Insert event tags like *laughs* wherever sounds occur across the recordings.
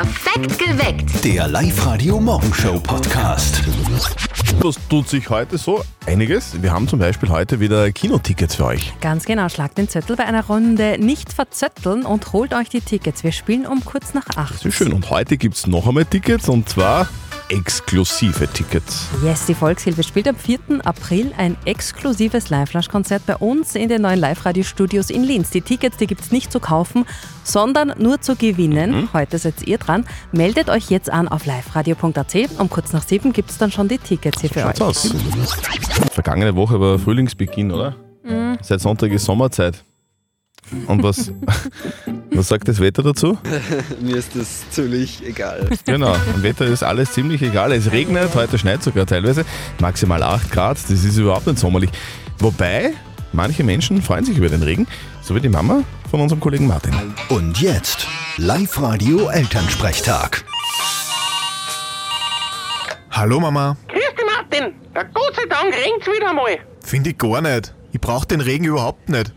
Perfekt geweckt. Der Live-Radio-Morgenshow-Podcast. Was tut sich heute so? Einiges. Wir haben zum Beispiel heute wieder Kinotickets für euch. Ganz genau, schlagt den Zettel bei einer Runde nicht verzötteln und holt euch die Tickets. Wir spielen um kurz nach acht. Sehr schön. Und heute gibt es noch einmal Tickets und zwar exklusive Tickets. Yes, die Volkshilfe spielt am 4. April ein exklusives Live-Flash-Konzert bei uns in den neuen Live-Radio-Studios in Linz. Die Tickets, die gibt es nicht zu kaufen, sondern nur zu gewinnen. Heute seid ihr dran. Meldet euch jetzt an auf liveradio.at. Um kurz nach sieben gibt es dann schon die Tickets hier für euch. Schaut's aus. Vergangene Woche war Frühlingsbeginn, oder? Seit Sonntag ist Sommerzeit. Und was, *laughs* was sagt das Wetter dazu? *laughs* Mir ist das ziemlich egal. Genau, im Wetter ist alles ziemlich egal. Es regnet, heute schneit sogar teilweise. Maximal 8 Grad, das ist überhaupt nicht sommerlich. Wobei, manche Menschen freuen sich über den Regen, so wie die Mama von unserem Kollegen Martin. Und jetzt Live-Radio-Elternsprechtag. Hallo Mama. Grüß dich, Martin. Ja, Gott sei Dank regnt's wieder mal. Finde ich gar nicht. Ich brauch den Regen überhaupt nicht.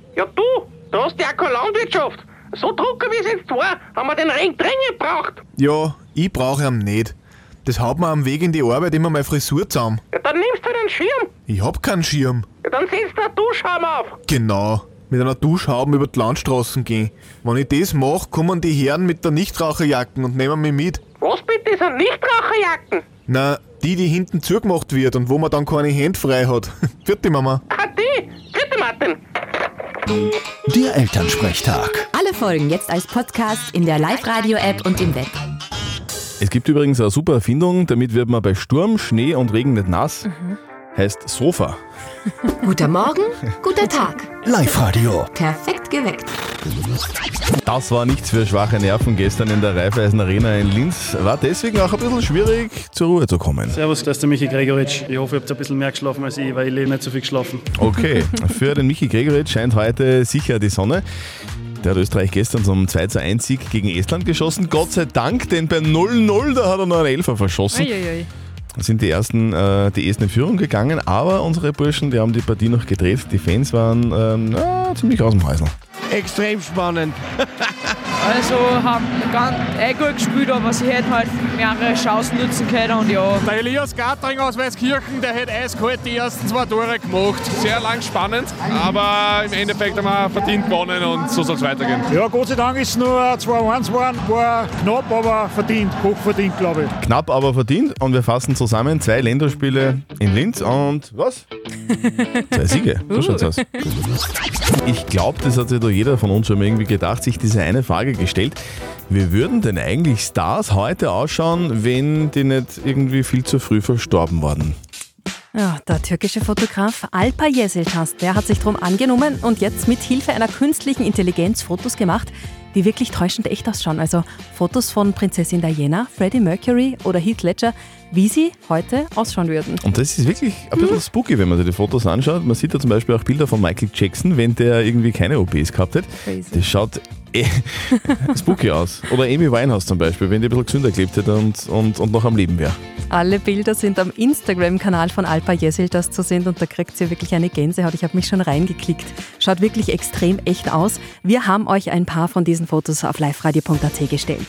Ja, du, du hast ja keine Landwirtschaft. So drucker wie es jetzt war, haben wir den Regen dringend gebraucht. Ja, ich brauche ihn nicht. Das haut mir am Weg in die Arbeit immer meine Frisur zusammen. Ja, dann nimmst du halt einen Schirm. Ich hab keinen Schirm. Ja, dann setzt du einen Duschhaum auf. Genau. Mit einer Duschhaube über die Landstraßen gehen. Wenn ich das mache, kommen die Herren mit der Nichtraucherjacken und nehmen mich mit. Was bitte sind Nichtraucherjacken? Na, die, die hinten zugemacht wird und wo man dann keine Hände frei hat. *laughs* Vierte Mama. Ah, die. Bitte, Martin. Der Elternsprechtag. Alle Folgen jetzt als Podcast in der Live-Radio-App und im Web. Es gibt übrigens eine super Erfindung, damit wird man bei Sturm, Schnee und Regen nicht nass. Heißt Sofa. Guter Morgen, guter Tag. Live-Radio. Perfekt geweckt. Das war nichts für schwache Nerven gestern in der Raiffeisen Arena in Linz. War deswegen auch ein bisschen schwierig, zur Ruhe zu kommen. Servus, das ist der Michi Gregoritsch. Ich hoffe, ihr habt ein bisschen mehr geschlafen als ich, weil ich lebe nicht so viel geschlafen. Okay, *laughs* für den Michi Gregoritsch scheint heute sicher die Sonne. Der hat Österreich gestern zum 2 zu 1 Sieg gegen Estland geschossen. Gott sei Dank, denn bei 0-0, da hat er noch einen Elfer verschossen. Uiuiui. Da sind die ersten, äh, die ersten in Führung gegangen, aber unsere Burschen, die haben die Partie noch gedreht. Die Fans waren ähm, na, ziemlich aus dem Häusl. extrem spannend. *laughs* Also haben ganz eh gut gespielt, aber sie hätten halt mehrere Chancen nutzen können und ja. Der Elias Gatring aus Weißkirchen, der hat eiskalt die ersten zwei Tore gemacht. Sehr lang spannend, aber im Endeffekt haben wir verdient gewonnen und so soll es weitergehen. Ja, Gott sei Dank ist es nur 2-1 geworden. War knapp, aber verdient. Hochverdient, glaube ich. Knapp, aber verdient. Und wir fassen zusammen zwei Länderspiele in Linz und was? Zwei Siege. *laughs* So schaut's aus. Ich glaube, das hat sich da jeder von uns schon mal irgendwie gedacht, sich diese eine Frage gestellt. Wie würden denn eigentlich Stars heute ausschauen, wenn die nicht irgendwie viel zu früh verstorben waren? Ja, der türkische Fotograf Alpa Yeseltas, der hat sich drum angenommen und jetzt mit Hilfe einer künstlichen Intelligenz Fotos gemacht, die wirklich täuschend echt ausschauen. Also Fotos von Prinzessin Diana, Freddie Mercury oder Heath Ledger, wie sie heute ausschauen würden. Und das ist wirklich ein bisschen spooky, wenn man sich die Fotos anschaut. Man sieht da zum Beispiel auch Bilder von Michael Jackson, wenn der irgendwie keine OPs gehabt hat. Crazy. Das schaut *laughs* spooky aus. Oder Amy Winehouse zum Beispiel, wenn die ein bisschen gesünder gelebt hätte und, und, und noch am Leben wäre. Alle Bilder sind am Instagram-Kanal von Alpa Yeseltas zu sehen und da kriegt ihr wirklich eine Gänsehaut. Ich habe mich schon reingeklickt. Schaut wirklich extrem echt aus. Wir haben euch ein paar von diesen Fotos auf liveradio.at gestellt.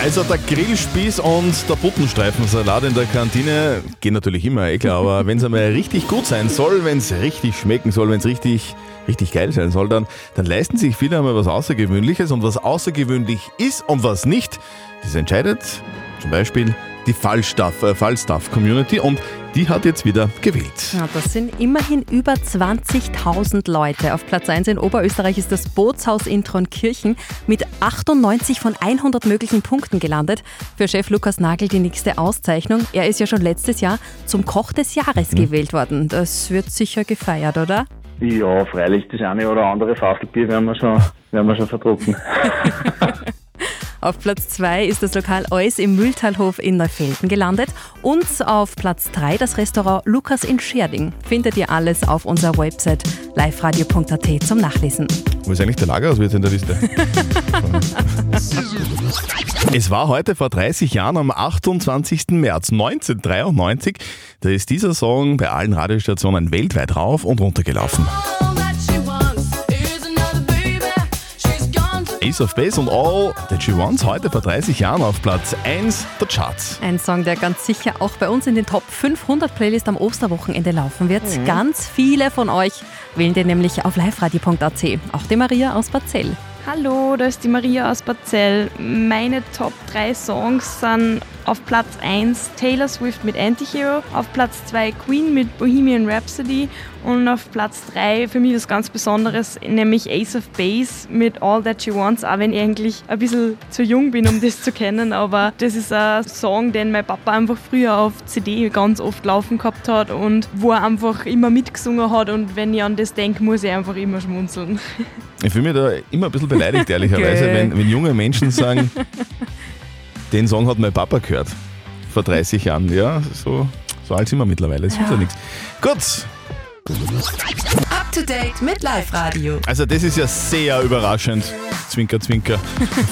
Also der Grillspieß und der Buttenstreifensalat in der Kantine gehen natürlich immer, eh klar, aber *laughs* wenn es einmal richtig gut sein soll, wenn es richtig schmecken soll, wenn es richtig, richtig geil sein soll, dann, dann leisten sich viele einmal was Außergewöhnliches und was außergewöhnlich ist und was nicht, das entscheidet zum Beispiel die Fallstaff, äh, Fallstaff Community und die hat jetzt wieder gewählt. Ja, das sind immerhin über 20.000 Leute. Auf Platz 1 in Oberösterreich ist das Bootshaus in Tronkirchen mit 98 von 100 möglichen Punkten gelandet. Für Chef Lukas Nagel die nächste Auszeichnung. Er ist ja schon letztes Jahr zum Koch des Jahres gewählt worden. Das wird sicher gefeiert, oder? Ja, freilich, das eine oder andere Faselbier werden wir schon, werden wir schon verdrucken. *laughs* Auf Platz 2 ist das Lokal Eus im Mühltalhof in Neufelden gelandet und auf Platz 3 das Restaurant Lukas in Scherding. Findet ihr alles auf unserer Website liveradio.at zum Nachlesen. Wo ist eigentlich der Lagerauswirt in der Liste? *laughs* es war heute vor 30 Jahren am 28. März 1993. Da ist dieser Song bei allen Radiostationen weltweit rauf und runter gelaufen. Ace of Base und All That She Wants heute vor 30 Jahren auf Platz 1 der Charts. Ein Song, der ganz sicher auch bei uns in den Top 500 Playlist am Osterwochenende laufen wird. Mhm. Ganz viele von euch wählen den nämlich auf liveradio.at. Auch die Maria aus Barzell. Hallo, da ist die Maria aus Barzell. Meine Top 3 Songs sind auf Platz 1 Taylor Swift mit Antihero, auf Platz 2 Queen mit Bohemian Rhapsody und auf Platz 3 für mich was ganz Besonderes, nämlich Ace of Base mit All That She Wants, auch wenn ich eigentlich ein bisschen zu jung bin, um das zu kennen, aber das ist ein Song, den mein Papa einfach früher auf CD ganz oft laufen gehabt hat und wo er einfach immer mitgesungen hat und wenn ich an das denke, muss ich einfach immer schmunzeln. Ich fühle mich da immer ein bisschen beleidigt, *laughs* ehrlicherweise, wenn, wenn junge Menschen sagen, *laughs* den Song hat mein Papa gehört. Vor 30 Jahren. Ja, so, so alt sind wir mittlerweile. Das hilft ja nichts. Gut, Up to date mit Live Radio. also das ist ja sehr überraschend. Zwinker, zwinker.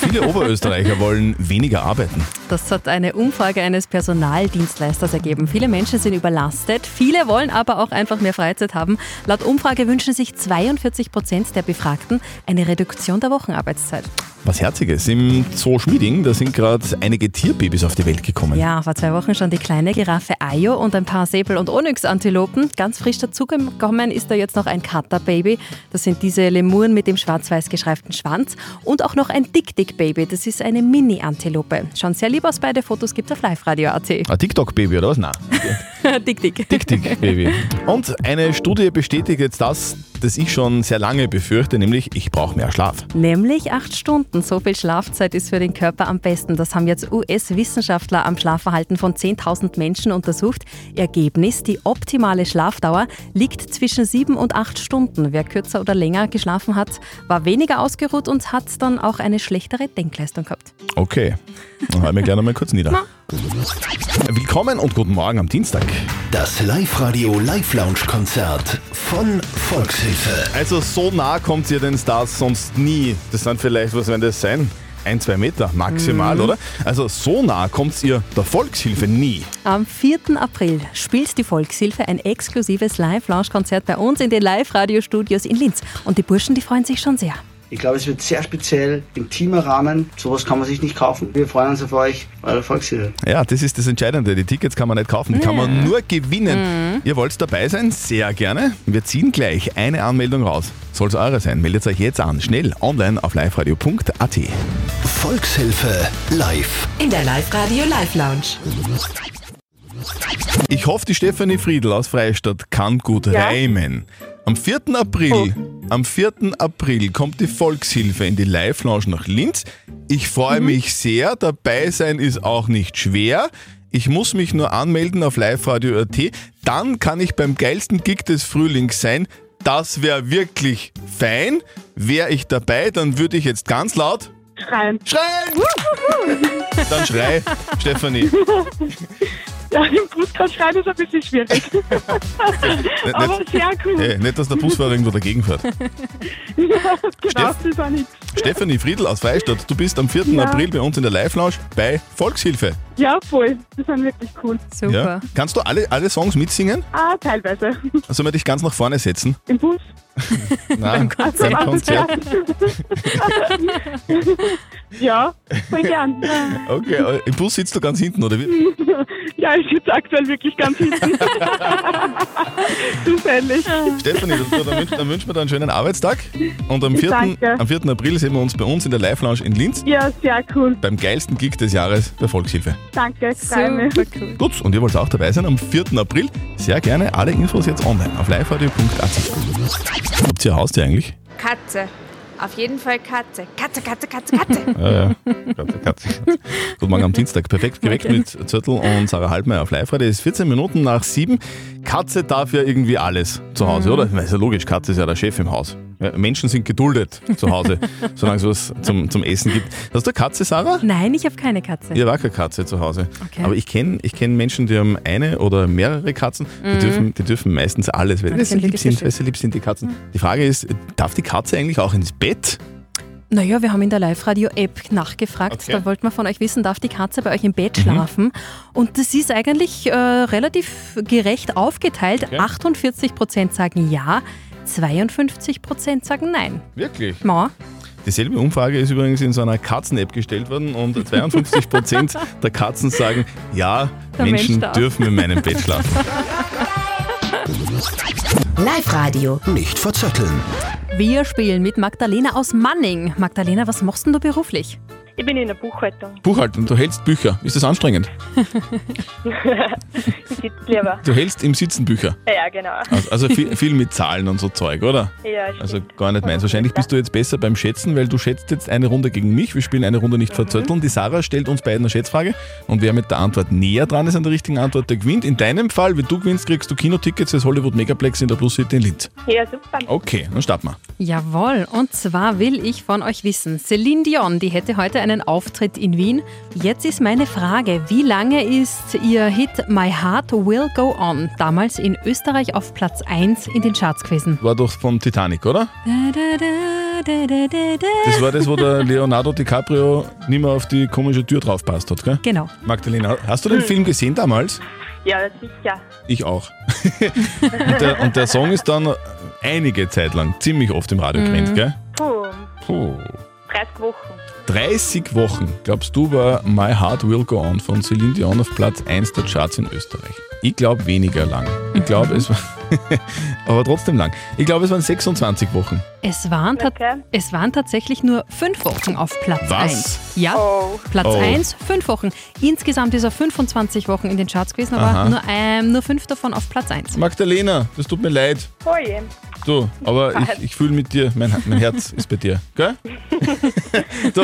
Viele Oberösterreicher wollen weniger arbeiten. Das hat eine Umfrage eines Personaldienstleisters ergeben. Viele Menschen sind überlastet, viele wollen aber auch einfach mehr Freizeit haben. Laut Umfrage wünschen sich 42 Prozent der Befragten eine Reduktion der Wochenarbeitszeit. Was Herziges. Im Zoo Schmieding, da sind gerade einige Tierbabys auf die Welt gekommen. Ja, vor zwei Wochen schon die kleine Giraffe Ayo und ein paar Säbel- und Onyx-Antilopen. Ganz frisch dazugekommen ist da jetzt noch ein Kater-Baby. Das sind diese Lemuren mit dem schwarz-weiß gestreiften Schwanz. Und auch noch ein Dick-Dick-Baby. Das ist eine Mini-Antilope. Schauen sehr lieb aus, beide Fotos gibt es auf liveradio.at. Ein TikTok-Baby oder was? Nein. *laughs* Dick-Dick. Dick-Dick-Baby. Und eine Studie bestätigt jetzt das, das ich schon sehr lange befürchte, nämlich ich brauche mehr Schlaf. Nämlich acht Stunden. So viel Schlafzeit ist für den Körper am besten. Das haben jetzt US-Wissenschaftler am Schlafverhalten von 10.000 Menschen untersucht. Ergebnis, die optimale Schlafdauer liegt zwischen sieben und acht Stunden. Wer kürzer oder länger geschlafen hat, war weniger ausgeruht und hat dann auch eine schlechtere Denkleistung gehabt. Okay, dann halten wir gleich nochmal kurz nieder. Willkommen und guten Morgen am Dienstag. Das Live-Radio Live-Lounge-Konzert von Volkshilfe. Also so nah kommt ihr den Stars sonst nie. Das sind vielleicht, was werden das sein? Ein, zwei Meter maximal, Mhm. oder? Also so nah kommt ihr der Volkshilfe nie. Am 4. April spielt die Volkshilfe ein exklusives Live-Lounge-Konzert bei uns in den Live-Radio-Studios in Linz. Und die Burschen, die freuen sich schon sehr. Ich glaube, es wird sehr speziell, intimer Rahmen. Sowas kann man sich nicht kaufen. Wir freuen uns auf euch, eure Volkshilfe. Ja, das ist das Entscheidende. Die Tickets kann man nicht kaufen, die kann man nur gewinnen. Ihr wollt dabei sein? Sehr gerne. Wir ziehen gleich eine Anmeldung raus. Soll es eure sein? Meldet euch jetzt an. Schnell online auf liveradio.at. Volkshilfe live. In der Live Radio Live Lounge. Ich hoffe, die Stefanie Friedl aus Freistadt kann gut reimen. Am 4. April, am 4. April kommt die Volkshilfe in die Live-Lounge nach Linz. Ich freue mich sehr, dabei sein ist auch nicht schwer. Ich muss mich nur anmelden auf liveradio.at. Dann kann ich beim geilsten Gig des Frühlings sein. Das wäre wirklich fein. Wäre ich dabei, dann würde ich jetzt ganz laut Schreien. Schreien! Dann schrei, *laughs* Stefanie. *laughs* Ja, im Podcast schreien ist ein bisschen schwierig. *laughs* Aber sehr cool. Hey, nicht, dass der Busfahrer irgendwo dagegen fährt. *laughs* Ja, genau, Steff- das ist auch nichts. Stefanie Friedl aus Freistadt, du bist am 4. Ja. April bei uns in der Live-Lounge bei Volkshilfe. Ja, voll. Das sind wirklich cool. Ja? Kannst du alle, alle Songs mitsingen? Ah, teilweise. Sollen wir dich ganz nach vorne setzen? Im Bus. *laughs* Nein, beim Konzert. ja, voll gern. Okay, äh, im Bus sitzt du ganz hinten, oder wie? Ja, ich sitze aktuell wirklich ganz hinten. *laughs* Zufällig. Stefanie, dann, dann, wünsch- dann wünschen wir dir einen schönen Arbeitstag. Und am 4. Danke. am 4. April sehen wir uns bei uns in der Live-Lounge in Linz Ja, sehr cool. beim geilsten Gig des Jahres der Volkshilfe. Danke, mich. cool. Gut, und ihr wollt auch dabei sein am 4. April? Sehr gerne. Alle Infos jetzt online auf liveradio.at. Habt ihr Haustier eigentlich? Katze. Auf jeden Fall Katze. Katze, Katze, Katze, Katze. *laughs* Ja, ja. Katze, Katze. Guten Morgen am Dienstag. Perfekt geweckt Okay. mit Zürtel und Sarah Halbmeier auf live -Radio. Es ist 14 Minuten nach 7. Katze darf ja irgendwie alles zu Hause, Mhm. oder? Das ist ja logisch, Katze ist ja der Chef im Haus. Menschen sind geduldet zu Hause, *laughs* solange es was zum, zum Essen gibt. Hast du eine Katze, Sarah? Nein, ich habe keine Katze. Ich habe auch keine Katze zu Hause. Okay. Aber ich kenne ich kenn Menschen, die haben eine oder mehrere Katzen. Die, Mhm. dürfen, die dürfen meistens alles, weil sie lieb sind, weil sie lieb sind, die Katzen. Die Frage ist, darf die Katze eigentlich auch ins Bett? Naja, wir haben in der Live-Radio-App nachgefragt. Okay. Da wollten wir von euch wissen, darf die Katze bei euch im Bett Mhm. schlafen? Und das ist eigentlich äh, relativ gerecht aufgeteilt. Okay. 48 Prozent sagen ja, 52 Prozent sagen nein. Wirklich? Ja. Dieselbe Umfrage ist übrigens in so einer Katzen-App gestellt worden und *laughs* 52% der Katzen sagen, ja, Der Menschen Mensch dürfen in meinem Bett schlafen. *laughs* Live-Radio. Nicht verzetteln. Wir spielen mit Magdalena aus Manning. Magdalena, was machst denn du beruflich? Ich bin in der Buchhaltung. Buchhaltung, du hältst Bücher. Ist das anstrengend? *laughs* ich sitze lieber. Du hältst im Sitzen Bücher. Ja, genau. Also, also viel, viel mit Zahlen und so Zeug, oder? Ja, stimmt. Also gar nicht meins. Wahrscheinlich bist du jetzt besser beim Schätzen, weil du schätzt jetzt eine Runde gegen mich. Wir spielen eine Runde nicht verzötteln. Die Sarah stellt uns beiden eine Schätzfrage und wer mit der Antwort näher dran ist an der richtigen Antwort, der gewinnt. In deinem Fall, wenn du gewinnst, kriegst du Kinotickets fürs Hollywood Megaplex in der Plus City in Linz. Ja, super. Okay, dann starten wir. Jawohl, und zwar will ich von euch wissen, Celine Dion, die hätte heute einen Auftritt in Wien. Jetzt ist meine Frage, wie lange ist ihr Hit My Heart Will Go On damals in Österreich auf Platz 1 in den Charts gewesen? War doch vom Titanic, oder? Da, da, da, da, da, da, da. Das war das, wo der Leonardo DiCaprio nicht mehr auf die komische Tür draufpasst hat, gell? Genau. Magdalena, hast du den Film gesehen damals? Ja, sicher. Ich auch. *laughs* und, der, und der Song ist dann einige Zeit lang ziemlich oft im Radio Mhm. gewesen, gell? Puh, Puh. 30 Wochen. 30 Wochen, glaubst du, war My Heart Will Go On von Celine Dion auf Platz 1 der Charts in Österreich? Ich glaube weniger lang. Ich glaube, es war. *laughs* aber trotzdem lang. Ich glaube, es waren 26 Wochen. Es waren, ta es waren tatsächlich nur fünf Wochen auf Platz Was? 1. Ja, Platz Oh. 1, fünf Wochen. Insgesamt ist er 25 Wochen in den Charts gewesen, aber Aha. nur, ähm, nur fünf davon auf Platz 1. Magdalena, das tut mir leid. Oh je. Du, aber ich, ich fühle mit dir, mein, mein Herz ist bei dir, gell? *laughs* so,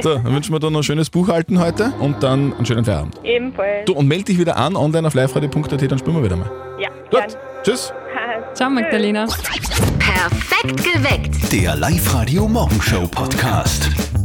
so, dann wünschen wir dir noch ein schönes Buchhalten heute und dann einen schönen Feierabend. Ebenfalls. Du, und melde dich wieder an, online auf liveradio.at, dann spielen wir wieder mal. Ja, Gut, tschüss. *laughs* Ciao, Magdalena. Perfekt geweckt. Der Live-Radio Morgenshow Podcast.